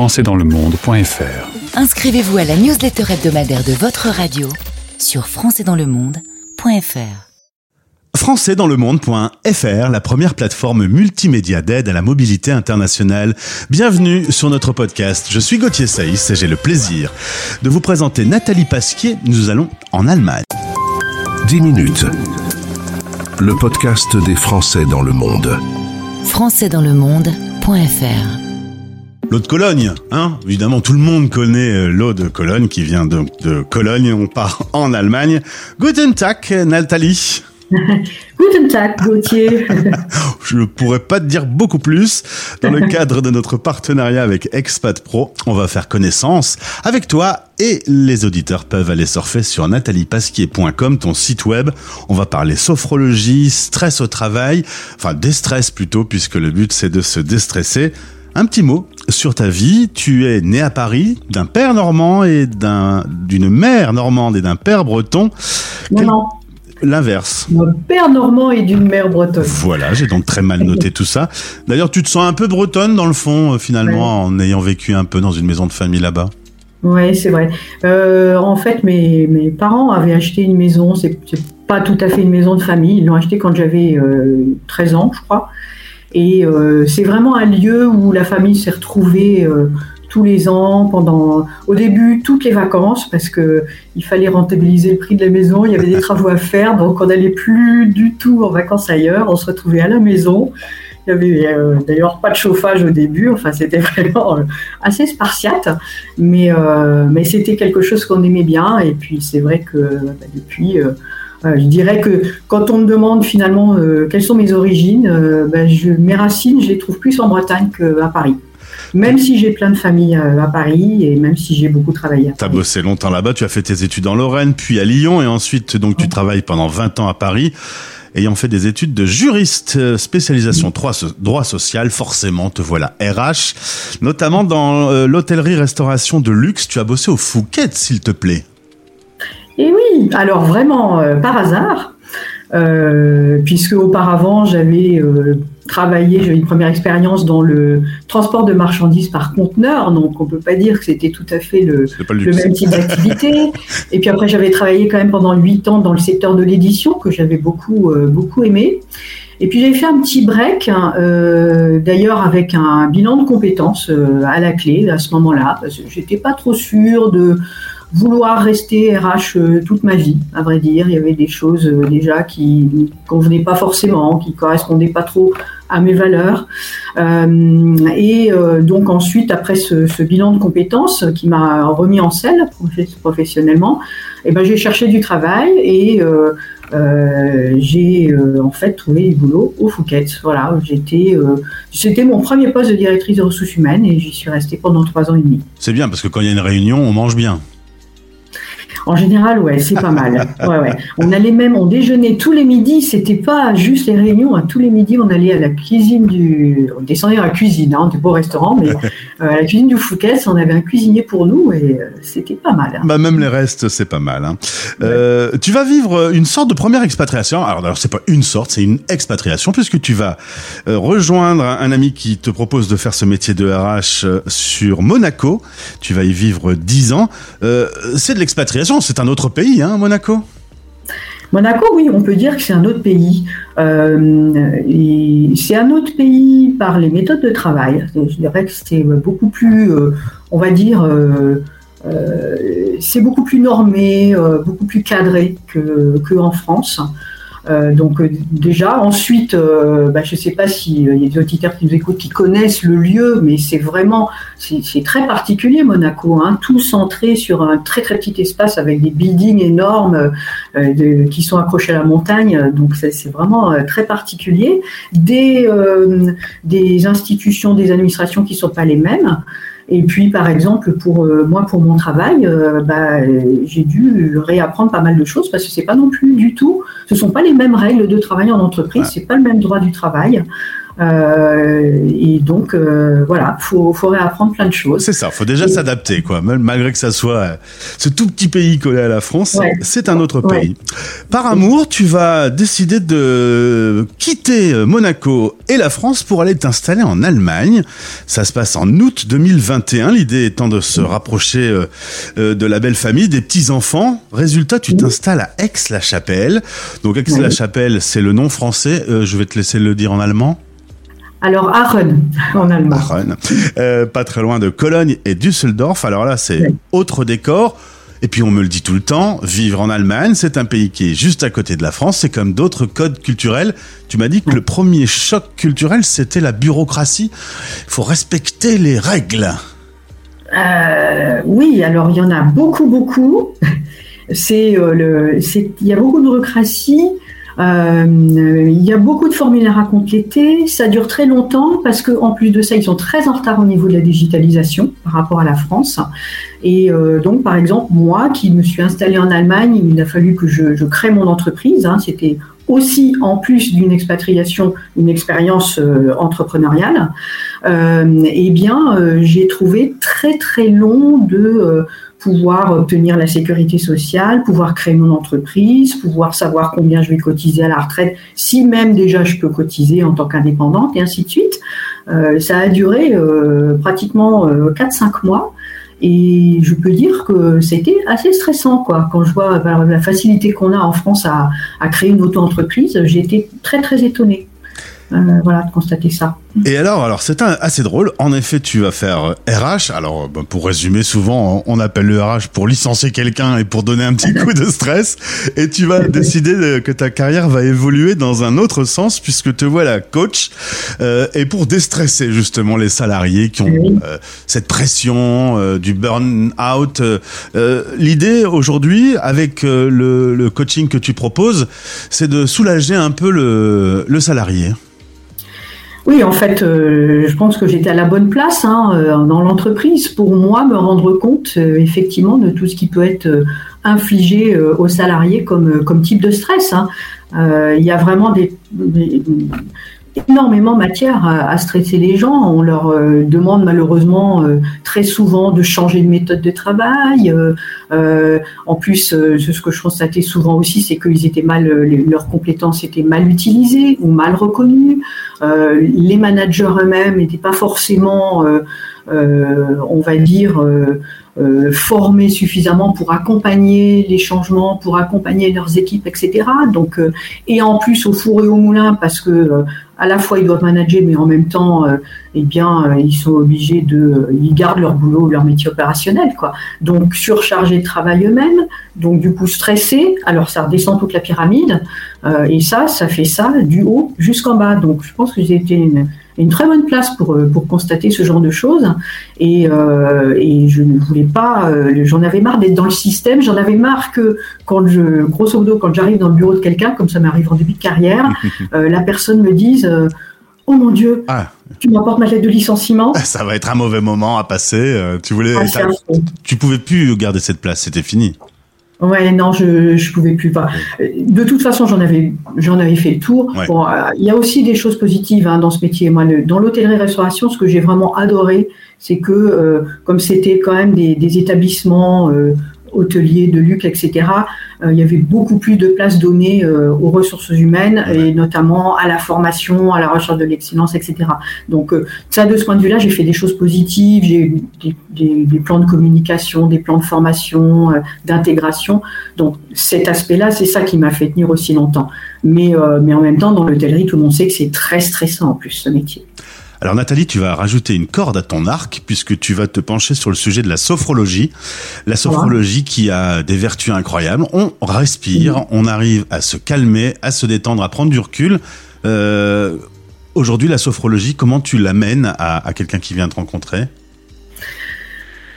françaisdanslemonde.fr. Inscrivez-vous à la newsletter hebdomadaire de votre radio sur françaisdanslemonde.fr. Françaisdanslemonde.fr, la première plateforme multimédia d'aide à la mobilité internationale. Bienvenue sur notre podcast. Je suis Gauthier Saïs et j'ai le plaisir de vous présenter Nathalie Pasquier. Nous allons en Allemagne. 10 minutes. Le podcast des Français dans le monde. françaisdanslemonde.fr. L'eau de Cologne, hein Évidemment, tout le monde connaît euh, l'eau de Cologne qui vient de Cologne. On part en Allemagne. Guten Tag, Nathalie. Guten Tag, Gauthier. Je ne pourrais pas te dire beaucoup plus. Dans le cadre de notre partenariat avec Expat Pro, on va faire connaissance avec toi et les auditeurs peuvent aller surfer sur nataliepasquier.com, ton site web. On va parler sophrologie, stress au travail, enfin déstress plutôt, puisque le but c'est de se déstresser. Un petit mot sur ta vie. Tu es né à Paris d'un père normand et d'un d'une mère normande et d'un père breton. Non, Quel- non. L'inverse. Mon père normand et d'une mère bretonne. Voilà, j'ai donc très mal noté tout ça. D'ailleurs, tu te sens un peu bretonne dans le fond, euh, finalement, en ayant vécu un peu dans une maison de famille là-bas. Oui, c'est vrai. Euh, en fait, mes, mes parents avaient acheté une maison. C'est c'est pas tout à fait une maison de famille. Ils l'ont acheté quand j'avais euh, 13 ans, je crois. Et euh, c'est vraiment un lieu où la famille s'est retrouvée euh, tous les ans, pendant, au début, toutes les vacances, parce que il fallait rentabiliser le prix de la maison. Il y avait des travaux à faire, donc on n'allait plus du tout en vacances ailleurs. On se retrouvait à la maison. Il y avait euh, d'ailleurs pas de chauffage au début. Enfin, c'était vraiment assez spartiate, mais mais c'était quelque chose qu'on aimait bien. Et puis c'est vrai que bah, depuis. Je dirais que quand on me demande finalement euh, quelles sont mes origines, euh, ben, je, mes racines, je les trouve plus en Bretagne qu'à Paris. Même si j'ai plein de familles euh, à Paris et même si j'ai beaucoup travaillé à Tu as bossé longtemps là-bas, tu as fait tes études en Lorraine, puis à Lyon, et ensuite, donc, tu travailles pendant 20 ans à Paris, ayant fait des études de juriste, spécialisation droit, so- droit social, forcément, te voilà RH, notamment dans l'hôtellerie-restauration de luxe. Tu as bossé au Fouquet, s'il te plaît. Et oui, alors vraiment euh, par hasard, euh, puisque auparavant j'avais euh, travaillé, j'ai eu une première expérience dans le transport de marchandises par conteneur, donc on peut pas dire que c'était tout à fait le, même type d'activité. Et puis après, j'avais travaillé quand même pendant huit ans dans le secteur de l'édition, que j'avais beaucoup, euh, beaucoup aimé. Et puis j'ai fait un petit break, hein, d'ailleurs avec un bilan de compétences à la clé à ce moment-là, parce que j'étais pas trop sûre de vouloir rester RH euh, toute ma vie, à vrai dire. Il y avait des choses euh, déjà qui ne convenaient pas forcément, qui correspondaient pas trop à mes valeurs. Euh, et donc ensuite, après ce, bilan de compétences qui m'a remis en selle profe- professionnellement, eh ben, j'ai cherché du travail et j'ai en fait trouvé du boulot au Fouquet. Voilà, j'étais, c'était mon premier poste de directrice de ressources humaines et j'y suis restée pendant trois ans et demi. C'est bien, parce que quand il y a une réunion, on mange bien. En général, ouais, c'est pas mal. Ouais, ouais. On allait même, on déjeunait tous les midis. C'était pas juste les réunions. hein. Tous les midis, on allait à la cuisine du, on descendait à la cuisine, hein, du beau restaurant, mais euh, à la cuisine du Fouquet, on avait un cuisinier pour nous et euh, c'était pas mal. hein. Bah même les restes, c'est pas mal. Hein. Euh, tu vas vivre une sorte de première expatriation. Alors, alors c'est pas une sorte, c'est une expatriation puisque tu vas rejoindre un, ami qui te propose de faire ce métier de RH sur Monaco. Tu vas y vivre 10 ans. C'est de l'expatriation, c'est un autre pays, hein, Monaco. Monaco, oui, on peut dire que c'est un autre pays. Euh, c'est un autre pays par les méthodes de travail. Je dirais que c'est beaucoup plus, euh, on va dire, euh, c'est beaucoup plus normé, beaucoup plus cadré que, que France. Euh, donc euh, déjà, ensuite, euh, bah, je ne sais pas s'il y a des auditeurs qui nous écoutent qui connaissent le lieu, mais c'est vraiment, c'est très particulier Monaco, hein, tout centré sur un très très petit espace avec des buildings énormes de- qui sont accrochés à la montagne, donc c'est vraiment très particulier. Des, des institutions, des administrations qui ne sont pas les mêmes. Et puis, par exemple, pour euh, moi, pour mon travail, euh, bah, j'ai dû réapprendre pas mal de choses parce que c'est pas non plus du tout, ce sont pas les mêmes règles de travail en entreprise, c'est pas le même droit du travail. Euh, et donc, euh, voilà, faut, faut réapprendre plein de choses. C'est ça, faut déjà s'adapter, quoi. Malgré que ça soit euh, ce tout petit pays collé à la France, c'est un autre pays. Par amour, tu vas décider de quitter Monaco et la France pour aller t'installer en Allemagne. Ça se passe en août 2021. L'idée étant de se rapprocher de la belle famille, des petits enfants. Résultat, tu t'installes à Aix-la-Chapelle. Donc Aix-la-Chapelle, c'est le nom français. je vais te laisser le dire en allemand. Alors Aachen en allemand. Aachen, euh, pas très loin de Cologne et Düsseldorf. Alors là, c'est autre décor. Et puis on me le dit tout le temps, vivre en Allemagne, c'est un pays qui est juste à côté de la France, c'est comme d'autres codes culturels. Tu m'as dit que le premier choc culturel, c'était la bureaucratie. Il faut respecter les règles. Euh, oui, alors il y en a beaucoup, beaucoup. C'est euh, le, il y a beaucoup de bureaucratie. Euh, il y a beaucoup de formulaires à compléter. Ça dure très longtemps parce qu'en plus de ça, ils sont très en retard au niveau de la digitalisation par rapport à la France. Et euh, donc, par exemple, moi qui me suis installée en Allemagne, il a fallu que je, crée mon entreprise. Hein. C'était aussi, en plus d'une expatriation, une expérience euh, entrepreneuriale. eh bien, j'ai trouvé très très long de pouvoir obtenir la sécurité sociale, pouvoir créer mon entreprise, pouvoir savoir combien je vais cotiser à la retraite, si même déjà je peux cotiser en tant qu'indépendante, et ainsi de suite. Euh, ça a duré euh, pratiquement 4-5 euh, mois. Et je peux dire que c'était assez stressant, quoi. Quand je vois la facilité qu'on a en France à, à créer une auto-entreprise, j'ai été très très étonnée. Euh, voilà, de constater ça. Et alors, alors c'est assez drôle. En effet, tu vas faire RH. Alors, ben, pour résumer, souvent on appelle le RH pour licencier quelqu'un et pour donner un petit coup de stress. Et tu vas décider que ta carrière va évoluer dans un autre sens puisque te voilà coach euh, et pour déstresser justement les salariés qui ont euh, cette pression euh, du burn-out. L'idée aujourd'hui, avec le, le, coaching que tu proposes, c'est de soulager un peu le, le salarié. Oui, en fait, euh, je pense que j'étais à la bonne place hein, euh, dans l'entreprise pour moi me rendre compte euh, effectivement de tout ce qui peut être infligé aux salariés comme, type de stress. Hein. Il y a vraiment des, énormément matière à, stresser les gens. On leur euh, demande malheureusement euh, très souvent de changer de méthode de travail. Euh, en plus, ce que je constatais souvent aussi, c'est qu'ils étaient mal, leurs compétences étaient mal utilisées ou mal reconnues. les managers eux-mêmes n'étaient pas forcément, on va dire, formés suffisamment pour accompagner les changements, pour accompagner leurs équipes, etc. Donc, et en plus au four et au moulin, parce que à la fois ils doivent manager, mais en même temps, euh, eh bien, euh, ils sont obligés de, ils gardent leur boulot, leur métier opérationnel, quoi. Donc surchargés de travail eux-mêmes, donc du coup stressés. Alors ça redescend toute la pyramide, euh, et ça, ça fait ça du haut jusqu'en bas. Donc je pense que j'ai été une, une très bonne place pour, euh, pour constater ce genre de choses. Et, euh, et je ne voulais pas, euh, j'en avais marre d'être dans le système, j'en avais marre que quand je, grosso modo, quand j'arrive dans le bureau de quelqu'un, comme ça m'arrive en début de carrière, la personne me dise Oh mon Dieu, ah. tu m'apportes ma lettre de licenciement. Ça va être un mauvais moment à passer. Tu voulais, ah, tu pouvais plus garder cette place, c'était fini. Ouais, non, je je pouvais plus pas. De toute façon, j'en avais j'en avais fait le tour. Bon, euh, il y a aussi des choses positives hein, dans ce métier. Moi, le, dans l'hôtellerie-restauration, ce que j'ai vraiment adoré, c'est que euh, comme c'était quand même des, des établissements euh, hôteliers, de luxe, etc., euh, il y avait beaucoup plus de place donnée euh, aux ressources humaines et notamment à la formation, à la recherche de l'excellence, etc. Donc euh, ça, de ce point de vue-là, j'ai fait des choses positives, j'ai eu des, des, plans de communication, des plans de formation, d'intégration. Donc cet aspect-là, c'est ça qui m'a fait tenir aussi longtemps. Mais, mais en même temps, dans l'hôtellerie, tout le monde sait que c'est très stressant en plus ce métier. Alors Nathalie, tu vas rajouter une corde à ton arc puisque tu vas te pencher sur le sujet de la sophrologie. La sophrologie qui a des vertus incroyables. On respire, on arrive à se calmer, à se détendre, à prendre du recul. Euh, aujourd'hui, la sophrologie, comment tu l'amènes à, quelqu'un qui vient te rencontrer?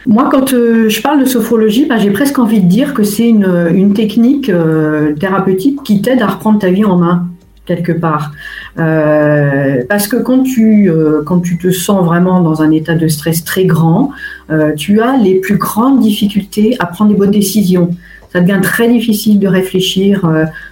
Moi, quand euh, je parle de sophrologie, bah, j'ai presque envie de dire que c'est une, technique euh, thérapeutique qui t'aide à reprendre ta vie en main quelque part. Euh, parce que quand tu, euh, quand tu te sens vraiment dans un état de stress très grand, euh, tu as les plus grandes difficultés à prendre les bonnes décisions. Ça devient très difficile de réfléchir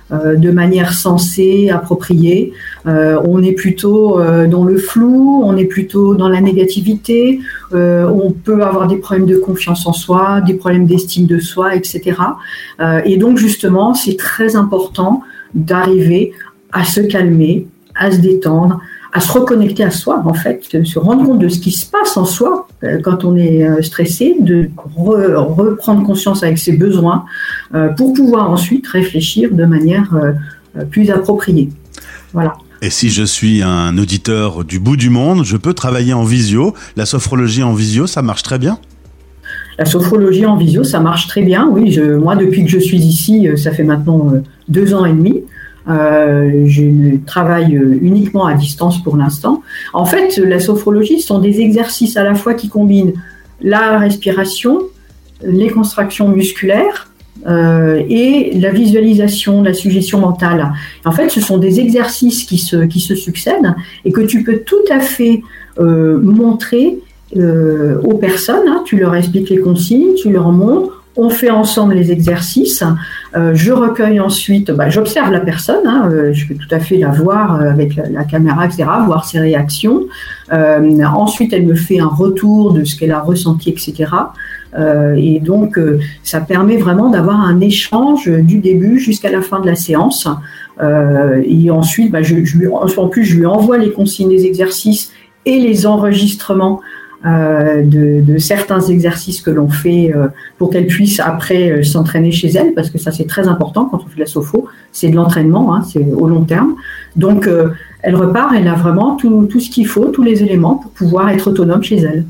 de manière sensée, appropriée. On est plutôt dans le flou, on est plutôt dans la négativité, on peut avoir des problèmes de confiance en soi, des problèmes d'estime de soi, etc. et donc justement, c'est très important d'arriver à se calmer, à se détendre, à se reconnecter à soi, en fait, de se rendre compte de ce qui se passe en soi euh, quand on est euh, stressé, de reprendre conscience avec ses besoins euh, pour pouvoir ensuite réfléchir de manière plus appropriée. Voilà. Et si je suis un auditeur du bout du monde, je peux travailler en visio. La sophrologie en visio, ça marche très bien? La sophrologie en visio, ça marche très bien. Oui, je, moi, depuis que je suis ici, ça fait maintenant deux ans et demi. Euh, je travaille euh, uniquement à distance pour l'instant. En fait, la sophrologie sont des exercices à la fois qui combinent la respiration, les contractions musculaires euh, et la visualisation, la suggestion mentale. En fait, ce sont des exercices qui se, qui se succèdent et que tu peux tout à fait montrer aux personnes. Hein. Tu leur expliques les consignes, tu leur montres on fait ensemble les exercices. Euh, je recueille ensuite, bah, j'observe la personne, hein, euh, je peux tout à fait la voir euh, avec la, caméra, etc., voir ses réactions. ensuite, elle me fait un retour de ce qu'elle a ressenti, etc. et donc, ça permet vraiment d'avoir un échange du début jusqu'à la fin de la séance. et ensuite, bah, je, lui, en plus, je lui envoie les consignes des exercices et les enregistrements euh, de, certains exercices que l'on fait euh, pour qu'elle puisse après euh, s'entraîner chez elle, parce que ça c'est très important quand on fait de la sopho, c'est de l'entraînement, hein, c'est au long terme. Donc elle repart, elle a vraiment tout, tout ce qu'il faut, tous les éléments pour pouvoir être autonome chez elle.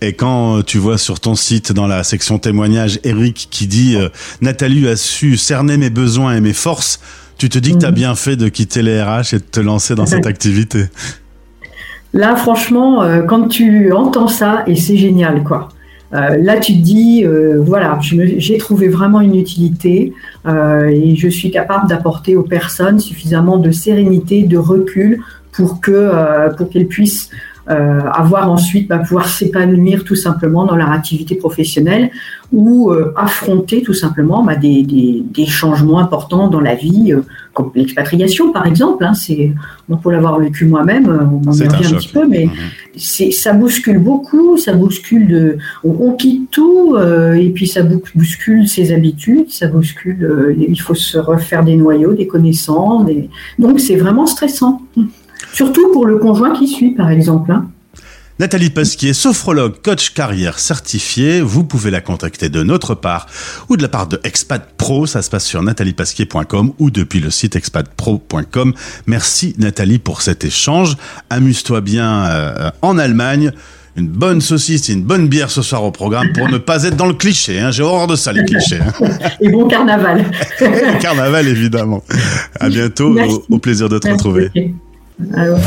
Et quand tu vois sur ton site, dans la section témoignages, Eric qui dit Nathalie a su cerner mes besoins et mes forces, tu te dis que tu as mhm. bien fait de quitter les RH et de te lancer dans cette activité. Là, franchement, euh, quand tu entends ça, et c'est génial, quoi. Euh, là, tu te dis, euh, voilà, j'ai trouvé vraiment une utilité et je suis capable d'apporter aux personnes suffisamment de sérénité, de recul pour que pour qu'elles puissent euh, avoir ensuite bah, pouvoir s'épanouir tout simplement dans leur activité professionnelle ou euh, affronter tout simplement bah, des, des, des, changements importants dans la vie, euh, comme l'expatriation par exemple. Hein, c'est bon, pour l'avoir vécu moi-même, on en revient un, un, petit peu, mais mhm. c'est ça bouscule beaucoup, ça bouscule de, on, quitte tout et puis ça bouscule ses habitudes, ça bouscule, il faut se refaire des noyaux, des connaissances, donc c'est vraiment stressant. Surtout pour le conjoint qui suit, par exemple. Hein. Nathalie Pasquier, sophrologue, coach carrière certifié. Vous pouvez la contacter de notre part ou de la part de Expat Pro. Ça se passe sur nataliepasquier.com ou depuis le site expatpro.com. Merci Nathalie pour cet échange. Amuse-toi bien euh, en Allemagne. Une bonne saucisse et une bonne bière ce soir au programme pour ne pas être dans le cliché. Hein. J'ai horreur de ça, les clichés. Hein. Et bon carnaval. et carnaval, évidemment. À bientôt. Au, plaisir de te retrouver. Alors,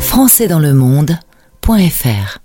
Français dans le monde.fr